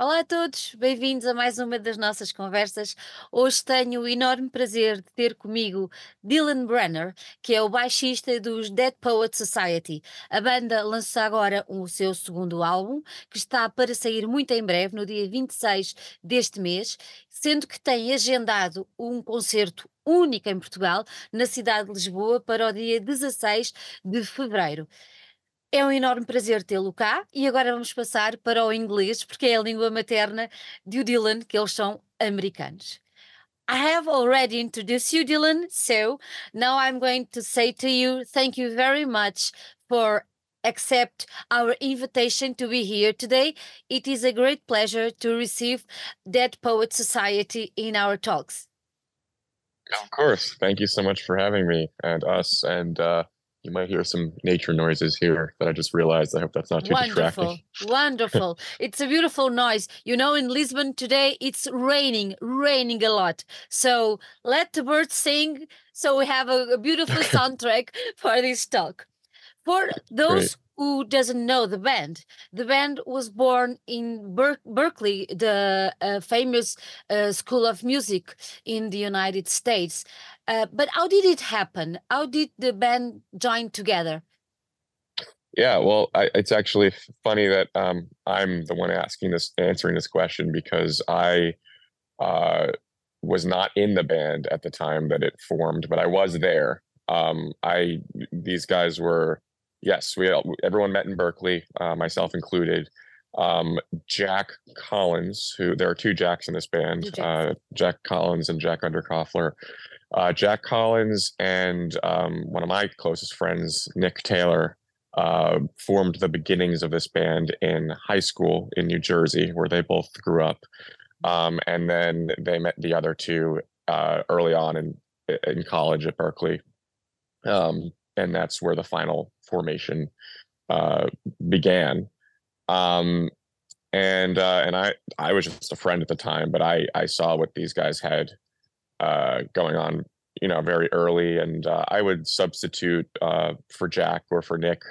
Olá a todos, bem-vindos a mais uma das nossas conversas. Hoje tenho o enorme prazer de ter comigo Dylan Brenner, que é o baixista dos Dead Poet Society. A banda lança agora o seu segundo álbum, que está para sair muito em breve, no dia 26 deste mês, sendo que tem agendado um concerto único em Portugal, na cidade de Lisboa, para o dia 16 de fevereiro. É um enorme prazer tê-lo cá e agora vamos passar para o inglês, porque é a língua materna de o Dylan, que eles são americanos. I have already introduced you, Dylan, so now I'm going to say to you, thank you very much for accept our invitation to be here today. It is a great pleasure to receive Dead Poet Society in our talks. Of course. Thank you so much for having me and us. And uh, you might hear some nature noises here that I just realized. I hope that's not too Wonderful, distracting. wonderful. It's a beautiful noise. You know, in Lisbon today, it's raining, raining a lot. So let the birds sing. So we have a, a beautiful soundtrack for this talk. For those Great. who doesn't know the band, the band was born in Ber- Berklee, the uh, famous uh, School of Music in the United States. Uh, but how did it happen? How did the band join together? Yeah, well, I, it's actually funny that um, I'm the one asking this, answering this question because I uh, was not in the band at the time that it formed, but I was there. Um, I these guys were yes, we all, everyone met in Berklee, uh, myself included. Um, Jack Collins, who there are two Jacks in this band, uh, Jack Collins and Jack Underkoffler. Uh, Jack Collins and um, one of my closest friends, Nick Taylor, uh, formed the beginnings of this band in high school in New Jersey, where they both grew up. Um, and then they met the other two uh, early on in in college at Berklee, um, and that's where the final formation uh, began. Um, and uh, and I I was just a friend at the time, but I I saw what these guys had uh, going on, you know, very early, and uh, I would substitute uh, for Jack or for Nick,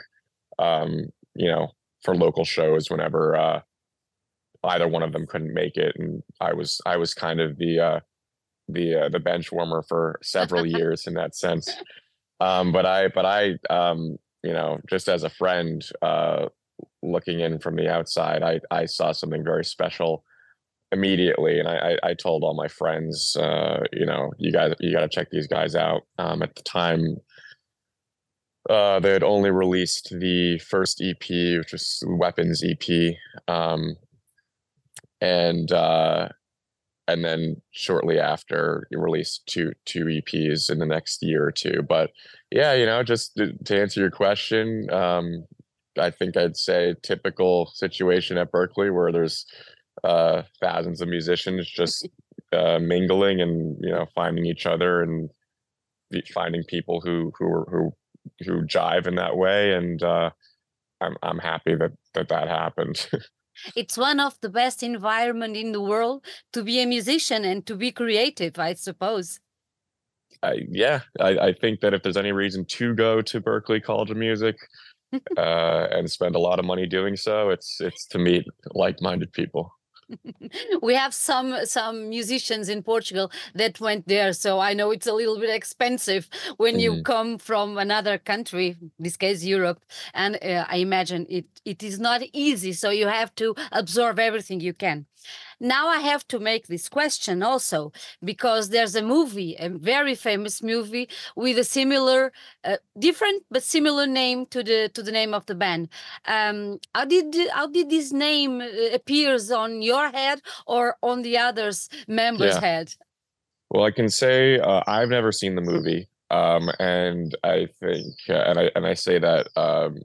um, you know, for local shows whenever uh, either one of them couldn't make it, and I was I was kind of the uh, the uh, the bench warmer for several years in that sense. Um, but I but I um, you know just as a friend uh, looking in from the outside, I I saw something very special immediately and I, I I told all my friends uh you know you guys you got to check these guys out. Um at the time uh they had only released the first ep which was weapons ep um and uh and then shortly after you released two two eps in the next year or two but yeah you know just to, to answer your question um i think i'd say typical situation at berklee where there's uh thousands of musicians just uh mingling and you know finding each other and finding people who who are- who who jive in that way. And uh i'm i'm happy that that that happened. It's one of the best environment in the world to be a musician and to be creative, I suppose. I, yeah. I, I think that if there's any reason to go to berklee college of music uh and spend a lot of money doing so it's it's to meet like-minded people we have some some musicians in Portugal that went there, so I know it's a little bit expensive when you Mhm. come from another country, in this case Europe, and uh, I imagine it it is not easy. So you have to absorb everything you can. Now I have to make this question also because there's a movie, a very famous movie with a similar, uh, different but similar name to the to the name of the band. Um, how did how did this name uh, appears on your head or on the others members' Yeah. head? Well, I can say uh, I've never seen the movie, um, and I think, uh, and I and I say that um,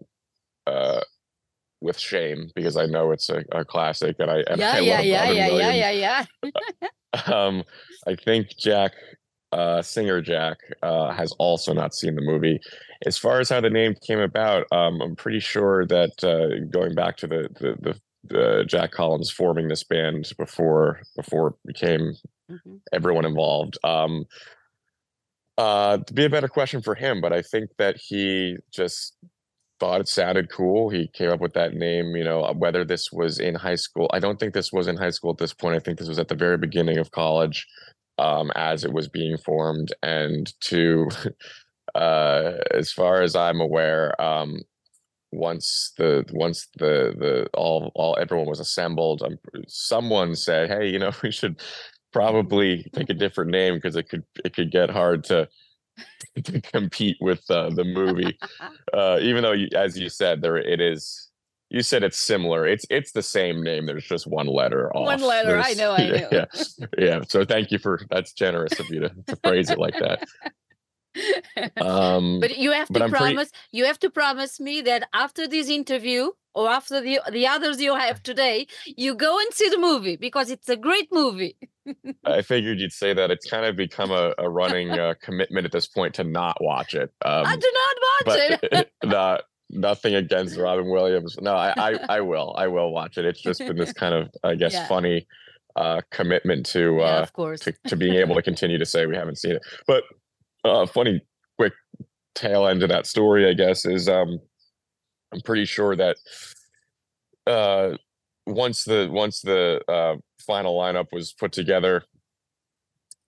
uh, with shame because I know it's a, a classic, and I and yeah, I yeah, love yeah, yeah, yeah, yeah, yeah. Um, I think Jack, uh, singer Jack, uh, has also not seen the movie. As far as how the name came about, um, I'm pretty sure that uh, going back to the the, the the Jack Collins forming this band before before it became Mhm. everyone involved. Um, uh, to be a better question for him, but I think that he just thought it sounded cool. He came up with that name, you know, whether this was in high school. I don't think this was in high school at this point. I think this was at the very beginning of college um, as it was being formed. And to, uh, as far as I'm aware, um, once the once the the all all everyone was assembled, um, someone said, "Hey, you know, we should probably pick a different name because it could it could get hard to compete with uh, the movie. Uh, even though, you, as you said, there it is. You said it's similar. It's it's the same name. There's just one letter off. One letter. There's, I know. I know. Yeah, yeah. So thank you for that's generous of you to, to phrase it like that. Um, but you have to but I'm pretty- promise. You have to promise me that after this interview or after the the others you have today, you go and see the movie because it's a great movie. I figured you'd say that. It's kind of become a, a running uh, commitment at this point to not watch it. Um, I do not watch it. not nothing against Robin Williams. No, I, I I will. I will watch it. It's just been this kind of, I guess, Yeah. funny uh commitment to yeah, uh of course. to, to being able to continue to say we haven't seen it. But uh funny quick tail end of that story, I guess, is um I'm pretty sure that uh once the once the uh final lineup was put together,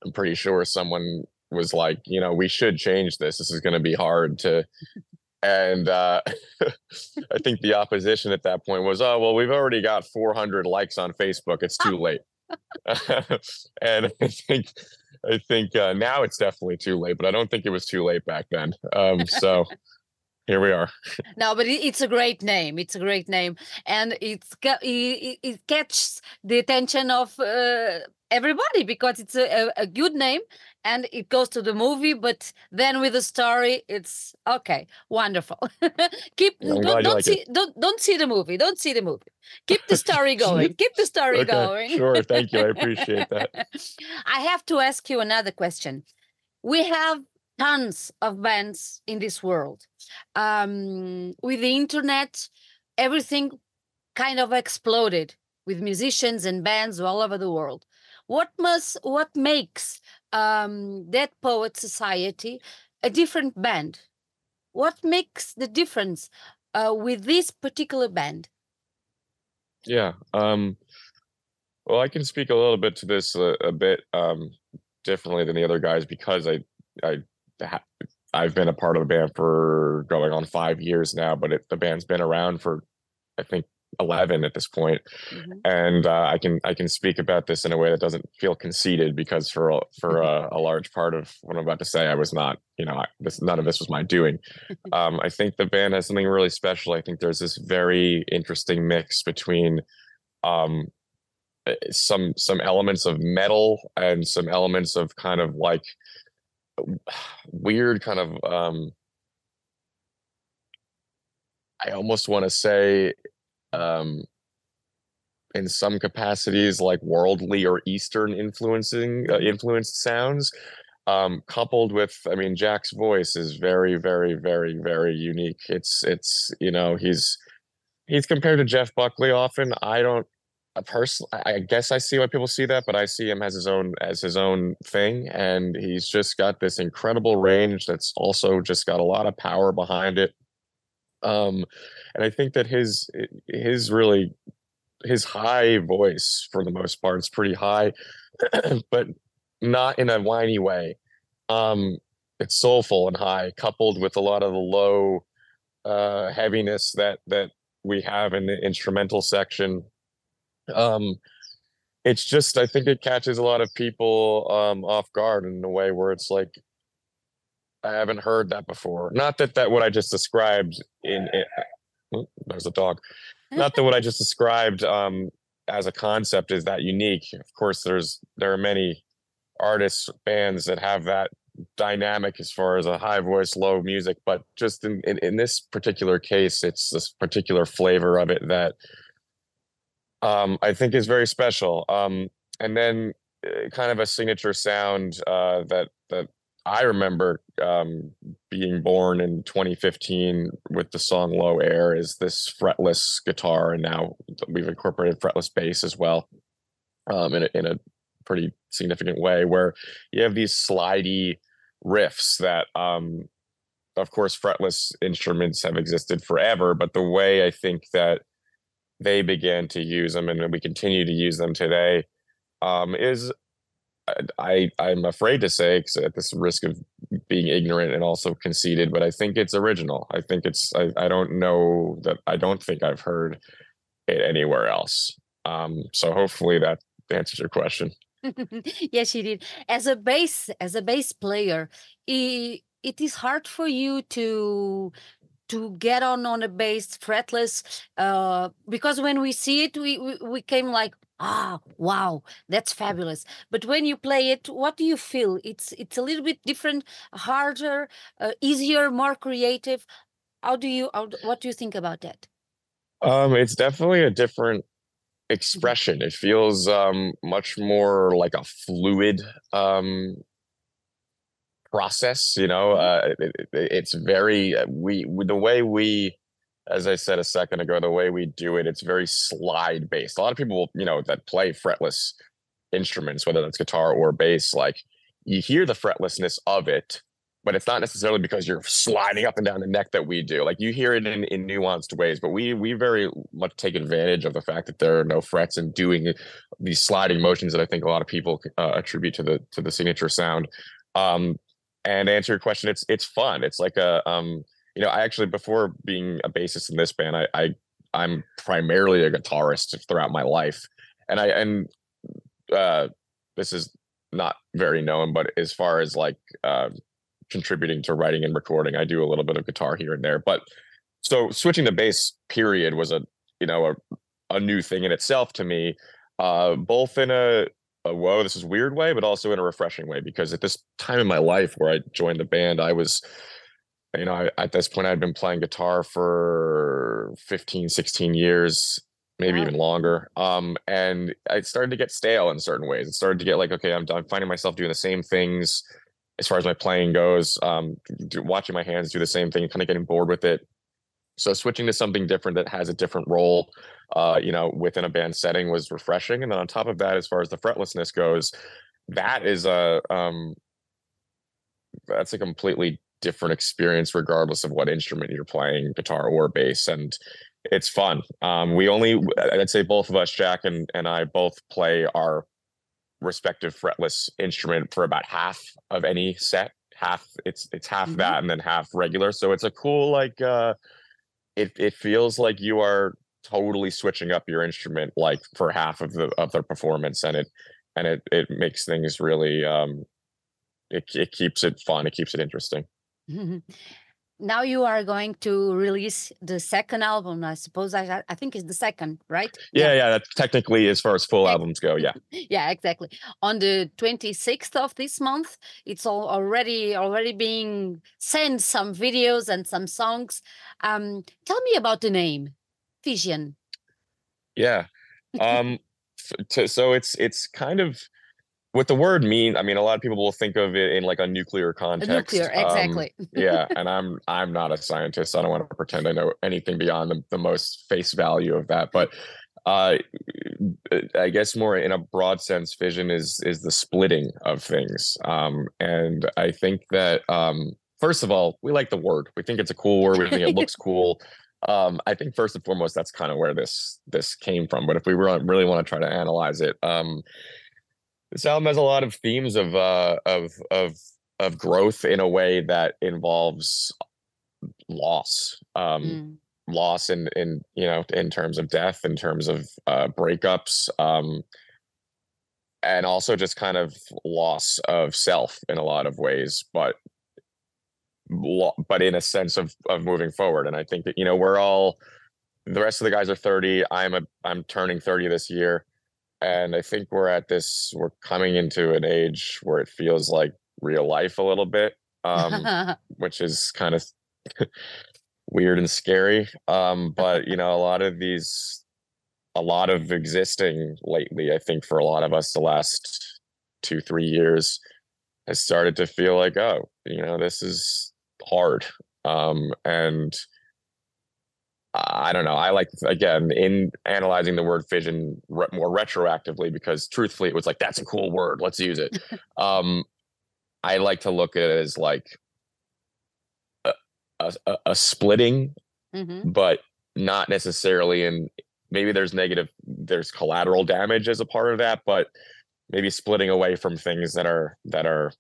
I'm pretty sure someone was like, you know, we should change this. This is gonna be hard to and uh I think the opposition at that point was, oh well, we've already got 400 likes on Facebook. It's too late. and I think I think uh, now it's definitely too late, but I don't think it was too late back then. Um, so here we are. No, but it's a great name. It's a great name, and it's it, it- catches the attention of uh, everybody because it's a, a, a good name, and it goes to the movie. But then with the story, it's okay, wonderful. Keep I'm don't, don't like see it. don't don't see the movie. Don't see the movie. Keep the story going. Keep the story Okay, going. sure. Thank you. I appreciate that. I have to ask you another question. We have tons of bands in this world. Um, with the internet, everything kind of exploded with musicians and bands all over the world. What must what makes um, Dead Poet Society a different band? What makes the difference uh, with this particular band? Yeah. Um, well, I can speak a little bit to this a, a bit um, differently than the other guys because I I I've been a part of the band for going on five years now, but it, the band's been around for I think eleven at this point, Mhm. and uh, I can I can speak about this in a way that doesn't feel conceited because for a, for a, a large part of what I'm about to say, I was not you know I, this none of this was my doing. Um, I think the band has something really special. I think there's this very interesting mix between um, uh, some some elements of metal and some elements of kind of like weird kind of um, I almost want to say um, in some capacities like worldly or eastern influencing uh, influenced sounds um coupled with i mean jack's voice is very very very very unique. It's it's you know he's he's compared to jeff buckley often. I don't a person i guess i see why people see that but i see him as his own as his own thing and he's just got this incredible range that's also just got a lot of power behind it. Um and i think that his his really his high voice for the most part is pretty high but not in a whiny way. Um it's soulful and high coupled with a lot of the low uh heaviness that that we have in the instrumental section um it's just i think it catches a lot of people um off guard in a way where it's like i haven't heard that before. Not that that what i just described in it oh, there's a dog. Not that what i just described um as a concept is that unique. Of course there's there are many artists bands that have that dynamic as far as a high voice low music but just in, in in this particular case it's this particular flavor of it that um i think is very special um and then uh, kind of a signature sound uh that that i remember um being born in 2015 with the song low air is this fretless guitar and now we've incorporated fretless bass as well um in a, in a pretty significant way where you have these slidey riffs that um of course, fretless instruments have existed forever, but the way I think that they began to use them and we continue to use them today um, is I I'm afraid to say at this risk of being ignorant and also conceited, but I think it's original. I think it's I, I don't know that I don't think I've heard it anywhere else. Um, so hopefully that answers your question. yes, you did. As a bass as a bass player, it, it is hard for you to to get on on a bass fretless uh, because when we see it, we, we we came like ah wow that's fabulous. But when you play it what do you feel? It's it's a little bit different harder uh, easier more creative. How do you how, what do you think about that? Um it's definitely a different mm-hmm. expression. It feels um much more like a fluid um process you know uh it, it, it's very uh, we the way we as I said a second ago, the way we do it, it's very slide based. A lot of people, you know, that play fretless instruments, whether that's guitar or bass, like you hear the fretlessness of it, but it's not necessarily because you're sliding up and down the neck that we do. Like you hear it in, in nuanced ways, but we we very much take advantage of the fact that there are no frets and doing these sliding motions that I think a lot of people uh, attribute to the to the signature sound. Um, and answer your question, it's it's fun. It's like a um, you know, I actually before being a bassist in this band, I, I I'm primarily a guitarist throughout my life, and I and uh, this is not very known, but as far as like uh, contributing to writing and recording, I do a little bit of guitar here and there. But so switching to bass, period, was a you know a a new thing in itself to me, uh, both in a a whoa, this is weird way, but also in a refreshing way because at this time in my life where I joined the band, I was you know, I, at this point, I'd been playing guitar for 15, 16 years, maybe wow. even longer. Um, and I started to get stale in certain ways. It started to get like, okay, I'm, I'm finding myself doing the same things as far as my playing goes, um, do, watching my hands do the same thing, kind of getting bored with it. So switching to something different that has a different role, uh, you know, within a band setting was refreshing. And then on top of that, as far as the fretlessness goes, that is a um, that's a completely different experience regardless of what instrument you're playing, guitar or bass, and it's fun. Um, we only, I'd say, both of us, Jack and and I, both play our respective fretless instrument for about half of any set. Half it's it's half mm-hmm. that and then half regular. So it's a cool like uh it it feels like you are totally switching up your instrument like for half of the of the performance and it and it it makes things really um it it keeps it fun, it keeps it interesting. Now you are going to release the second album, I suppose. I I think it's the second, right? Yeah, yeah. That's technically as far as full albums go. Yeah. Yeah, exactly. On the 26th of this month, it's all already already being sent some videos and some songs. Um, tell me about the name, Fission. Yeah. Um, so it's it's kind of what the word means i mean a lot of people will think of it in like a nuclear context nuclear um, exactly um, yeah and i'm i'm not a scientist i don't want to pretend i know anything beyond the, the most face value of that but uh i guess more in a broad sense fission is is the splitting of things um and i think that um first of all we like the word we think it's a cool word we think it looks cool um i think first and foremost that's kind of where this this came from but if we really want to try to analyze it um this album has a lot of themes of uh of of of growth in a way that involves loss um mm. loss in in you know in terms of death in terms of uh breakups um and also just kind of loss of self in a lot of ways but but in a sense of of moving forward. And i think that you know we're all the rest of the guys are 30 i'm a i'm turning 30 this year. And I think we're at this, we're coming into an age where it feels like real life a little bit, um, which is kind of weird and scary. Um, but, you know, a lot of these, a lot of existing lately, I think for a lot of us, the last two, three years has started to feel like, oh, you know, this is hard. Um, and, I don't know. I like again in analyzing the word fission re- more retroactively because truthfully it was like that's a cool word. Let's use it. um, I like to look at it as like a, a, a splitting, hmm but not necessarily in maybe there's negative there's collateral damage as a part of that, but maybe splitting away from things that are that are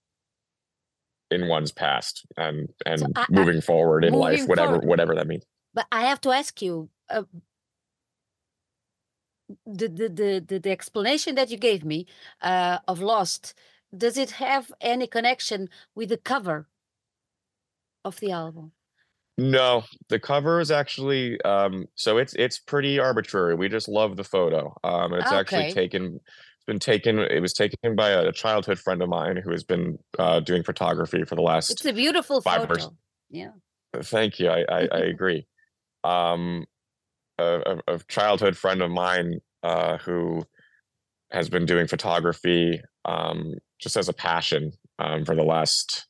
in one's past and and So I, I, moving forward in life, whatever forward, whatever that means. but I have to ask you, uh, the, the the the explanation that you gave me uh, of Lost, does it have any connection with the cover of the album? No, the cover is actually um so it's it's pretty arbitrary. We just love the photo. Um it's actually taken been taken it was taken by a childhood friend of mine who has been uh doing photography for the last it's a beautiful five photo. Yeah. thank you. I I, I agree. Um a, a, a childhood friend of mine uh who has been doing photography um just as a passion um for the last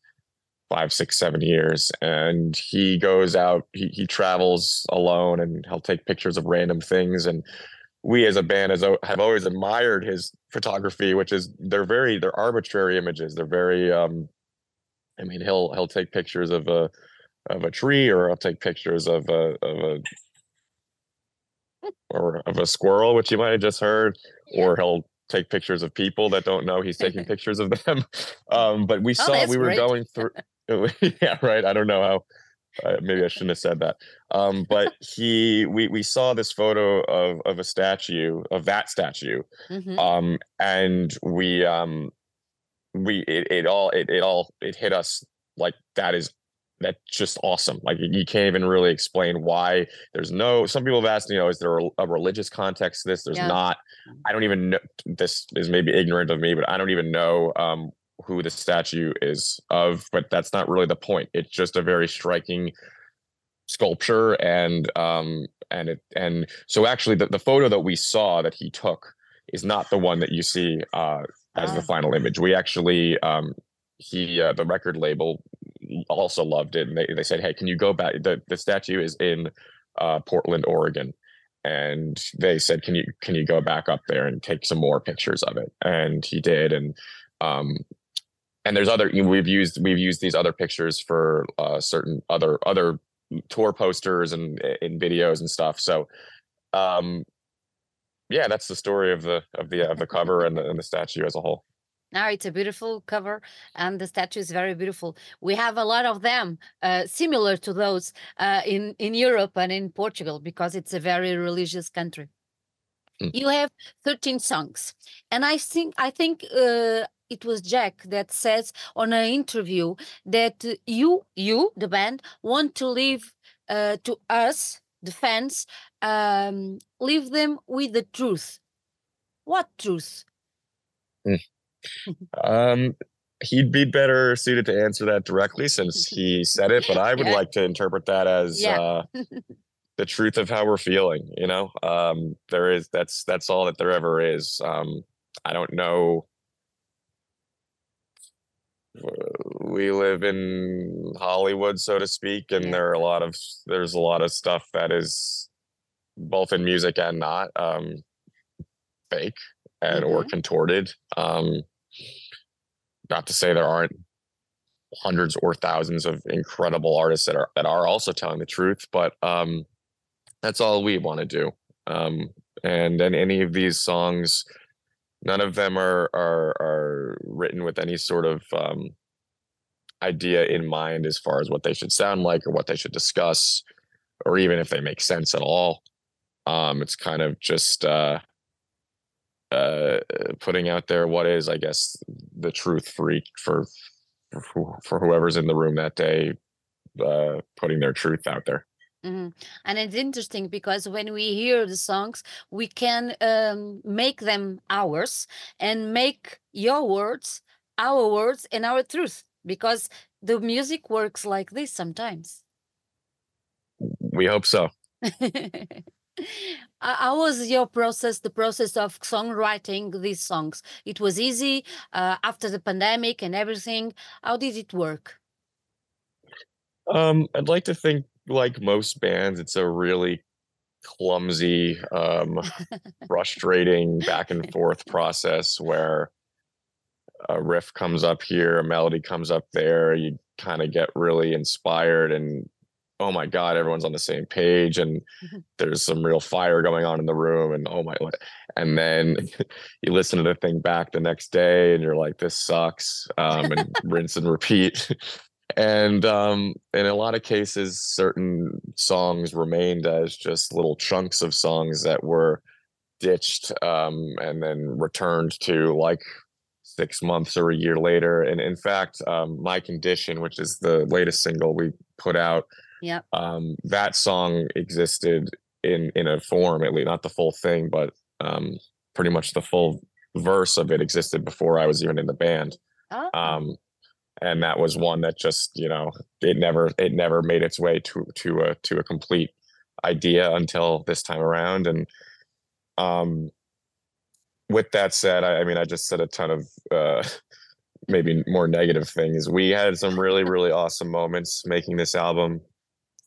five, six, seven years. And he goes out, he, he travels alone and he'll take pictures of random things. And we as a band has, have always admired his photography, which is they're very they're arbitrary images. They're very um I mean he'll he'll take pictures of a of a tree or he'll take pictures of a of a or of a squirrel, which you might have just heard, or he'll take pictures of people that don't know he's taking pictures of them. Um, but we Oh, saw we were great. going through yeah, right. I don't know how uh, maybe I shouldn't have said that. Um, but he we we saw this photo of of a statue, of that statue. hmm Um, and we um we it, it all it, it all it hit us like that is that's just awesome like you can't even really explain why there's no some people have asked you know is there a, a religious context to this there's Yeah. not i don't even know this is maybe ignorant of me but i don't even know um who the statue is of but that's not really the point it's just a very striking sculpture and um and it and so actually the, the photo that we saw that he took is not the one that you see uh as the Ah, final image. We actually, um, he, uh, the record label also loved it. And they, they said, Hey, can you go back? The, the statue is in, uh, Portland, Oregon. And they said, can you, can you go back up there and take some more pictures of it? And he did. And, um, and there's other, we've used, we've used these other pictures for, uh, certain other, other tour posters and in videos and stuff. So, um, yeah, that's the story of the, of the, of the cover and the, and the statue as a whole. now it's a beautiful cover, and the statue is very beautiful. We have a lot of them, uh, similar to those uh, in in Europe and in Portugal, because it's a very religious country. Mm. You have 13 songs, and I think I think uh, it was Jack that says on an interview that you you the band want to leave uh, to us the fans um, leave them with the truth. What truth? Um, he'd be better suited to answer that directly since he said it, but I would Yeah. like to interpret that as Yeah. uh, the truth of how we're feeling. You know, um, there is that's that's all that there ever is. Um, I don't know. We live in Hollywood, so to speak, and Yeah. there are a lot of there's a lot of stuff that is both in music and not um, fake and or Mhm. contorted. Um, not to say there aren't hundreds or thousands of incredible artists that are that are also telling the truth, but um, that's all we want to do. Um, and then any of these songs, none of them are are are written with any sort of um, idea in mind as far as what they should sound like or what they should discuss, or even if they make sense at all. Um, it's kind of just uh, uh, putting out there what is, I guess, the truth for for, for whoever's in the room that day, uh, putting their truth out there. Mhm. And it's interesting because when we hear the songs, we can um, make them ours and make your words our words and our truth because the music works like this sometimes. We hope so. How how was your process, the process of songwriting these songs? It was easy uh, after the pandemic and everything. How did it work? Um, I'd like to think, like most bands, it's a really clumsy, um, frustrating back and forth process where a riff comes up here, a melody comes up there. You kind of get really inspired and oh my god everyone's on the same page and Mhm. there's some real fire going on in the room and oh my and then you listen to the thing back the next day and you're like this sucks um, and rinse and repeat and um, in a lot of cases certain songs remained as just little chunks of songs that were ditched um, and then returned to like six months or a year later. And in fact um, my condition which is the latest single we put out Yep. um, that song existed in in a form at least not the full thing but um, pretty much the full verse of it existed before i was even in the band. Oh, um, and that was one that just you know it never it never made its way to to a to a complete idea until this time around. And um with that said i, I mean i just said a ton of uh maybe more negative things. We had some really really awesome moments making this album.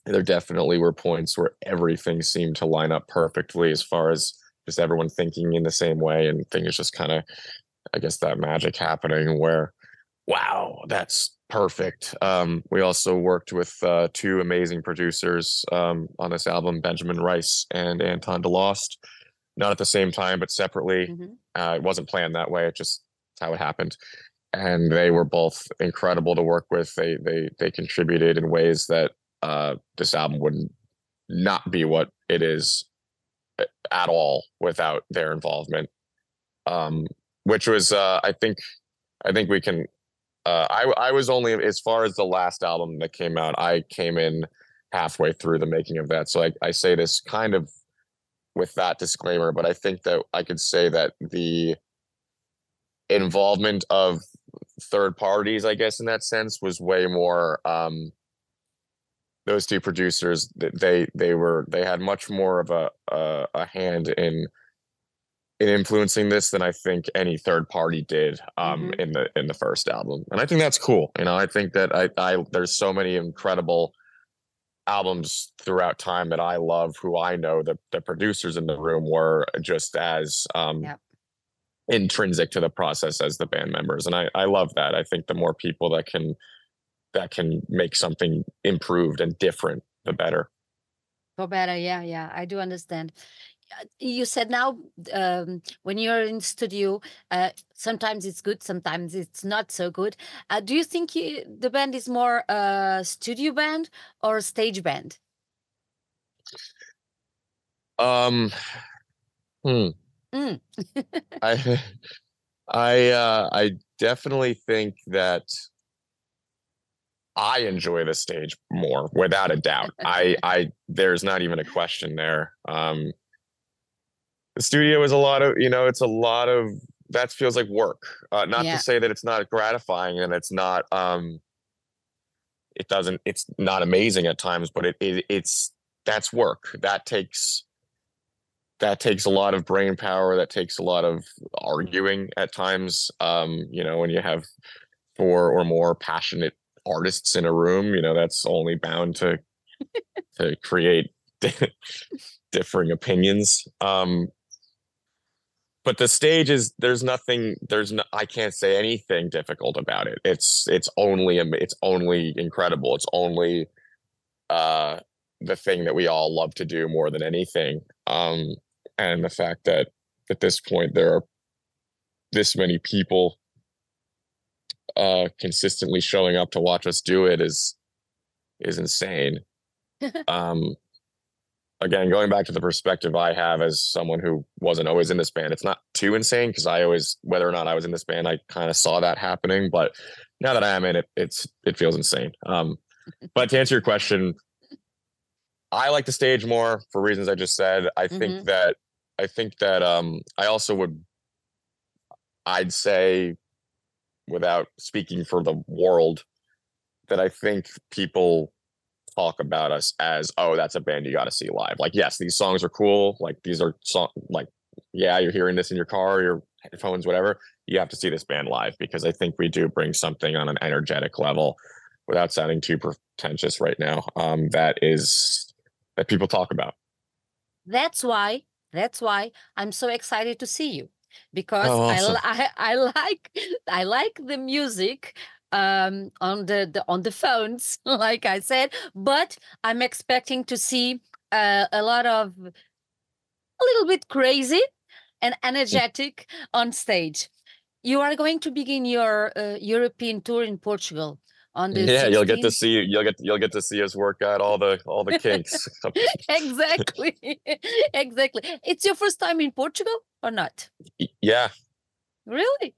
There definitely were points where everything seemed to line up perfectly as far as just everyone thinking in the same way and things just kind of i guess that magic happening where wow that's perfect. Um, we also worked with uh, two amazing producers um, on this album benjamin rice and anton delost. Not at the same time but separately. Mhm. uh, it wasn't planned that way it just how it happened. And they were both incredible to work with. They they they contributed in ways that uh, this album would not not be what it is at all without their involvement. Um which was uh i think i think we can uh i i was only as far as the last album that came out i came in halfway through the making of that. So i, I say this kind of with that disclaimer but i think that i could say that the involvement of third parties i guess in that sense was way more um those two producers th- they they were they had much more of a a, a hand in in influencing this than I think any third party did um Mhm. in the in the first album. And I think that's cool. You know, I think that I I there's so many incredible albums throughout time that I love who I know the the producers in the room were just as um Yep. intrinsic to the process as the band members. And I I love that. I think the more people that can that can make something improved and different, the better. For better, yeah, yeah, I do understand. Uh, You said now, um, when you're in studio, uh, sometimes it's good, sometimes it's not so good. Uh, do you think you, the band is more a studio band or a stage band? Um hmm. Mm. I I uh I definitely think that I enjoy the stage more without a doubt. I I there's not even a question there. Um the studio is a lot of, you know, it's a lot of that feels like work. Uh not Yeah. to say that it's not gratifying and it's not um it doesn't it's not amazing at times, but it, it it's that's work. That takes that takes a lot of brain power that takes a lot of arguing at times um you know when you have four or more passionate artists in a room you know that's only bound to to create differing opinions um but the stage is there's nothing there's no i can't say anything difficult about it. It's it's only it's only incredible. It's only uh the thing that we all love to do more than anything. Um and the fact that at this point there are this many people uh consistently showing up to watch us do it is is insane. Um again going back to the perspective i have as someone who wasn't always in this band it's not too insane because i always whether or not i was in this band i kind of saw that happening but now that i am in it it's it feels insane um but to answer your question i like the stage more for reasons i just said i think Mhm. that i think that um i also would i'd say without speaking for the world that i think people talk about us as oh that's a band you got to see live. Like yes these songs are cool. Like these are song like yeah you're hearing this in your car your headphones whatever. You have to see this band live because i think we do bring something on an energetic level without sounding too pretentious right now um that is that people talk about. That's why, that's why I'm so excited to see you because Oh, I, awesome. li- I I like I like the music um, on the, the on the phones, like I said, but I'm expecting to see uh, a lot of a little bit crazy and energetic on stage. You are going to begin your uh, European tour in Portugal on the Yeah, you'll get to see you'll get you'll get to see us work out all the all the kinks. exactly, exactly. It's your first time in Portugal or not? yeah, Really?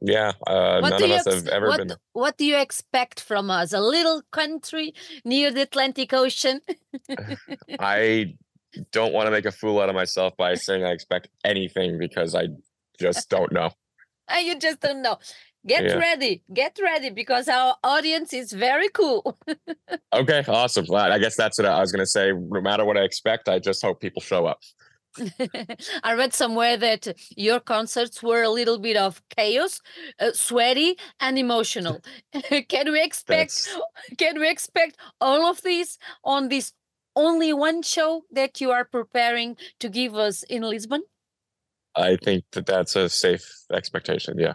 Yeah. Uh, What none do of you us ex- have ever what been. What do you expect from us? A little country near the Atlantic Ocean? I don't want to make a fool out of myself by saying I expect anything because I just don't know. you just don't know. Get Yeah. ready, get ready, because our audience is very cool. Okay, awesome. Well, I guess that's what I was gonna say. No matter what I expect, I just hope people show up. I read somewhere that your concerts were a little bit of chaos, uh, sweaty, and emotional. can we expect? That's Can we expect all of this on this only one show that you are preparing to give us in Lisbon? I think that that's a safe expectation. Yeah.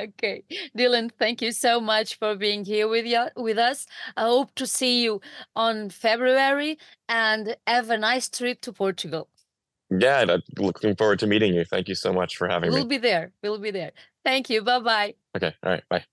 Okay, Dylan, thank you so much for being here with you with us. I hope to see you on February and have a nice trip to Portugal. Yeah, I'm uh, looking forward to meeting you. Thank you so much for having me. We'll be there. We'll be there. Thank you. Bye bye. Okay, all right, bye.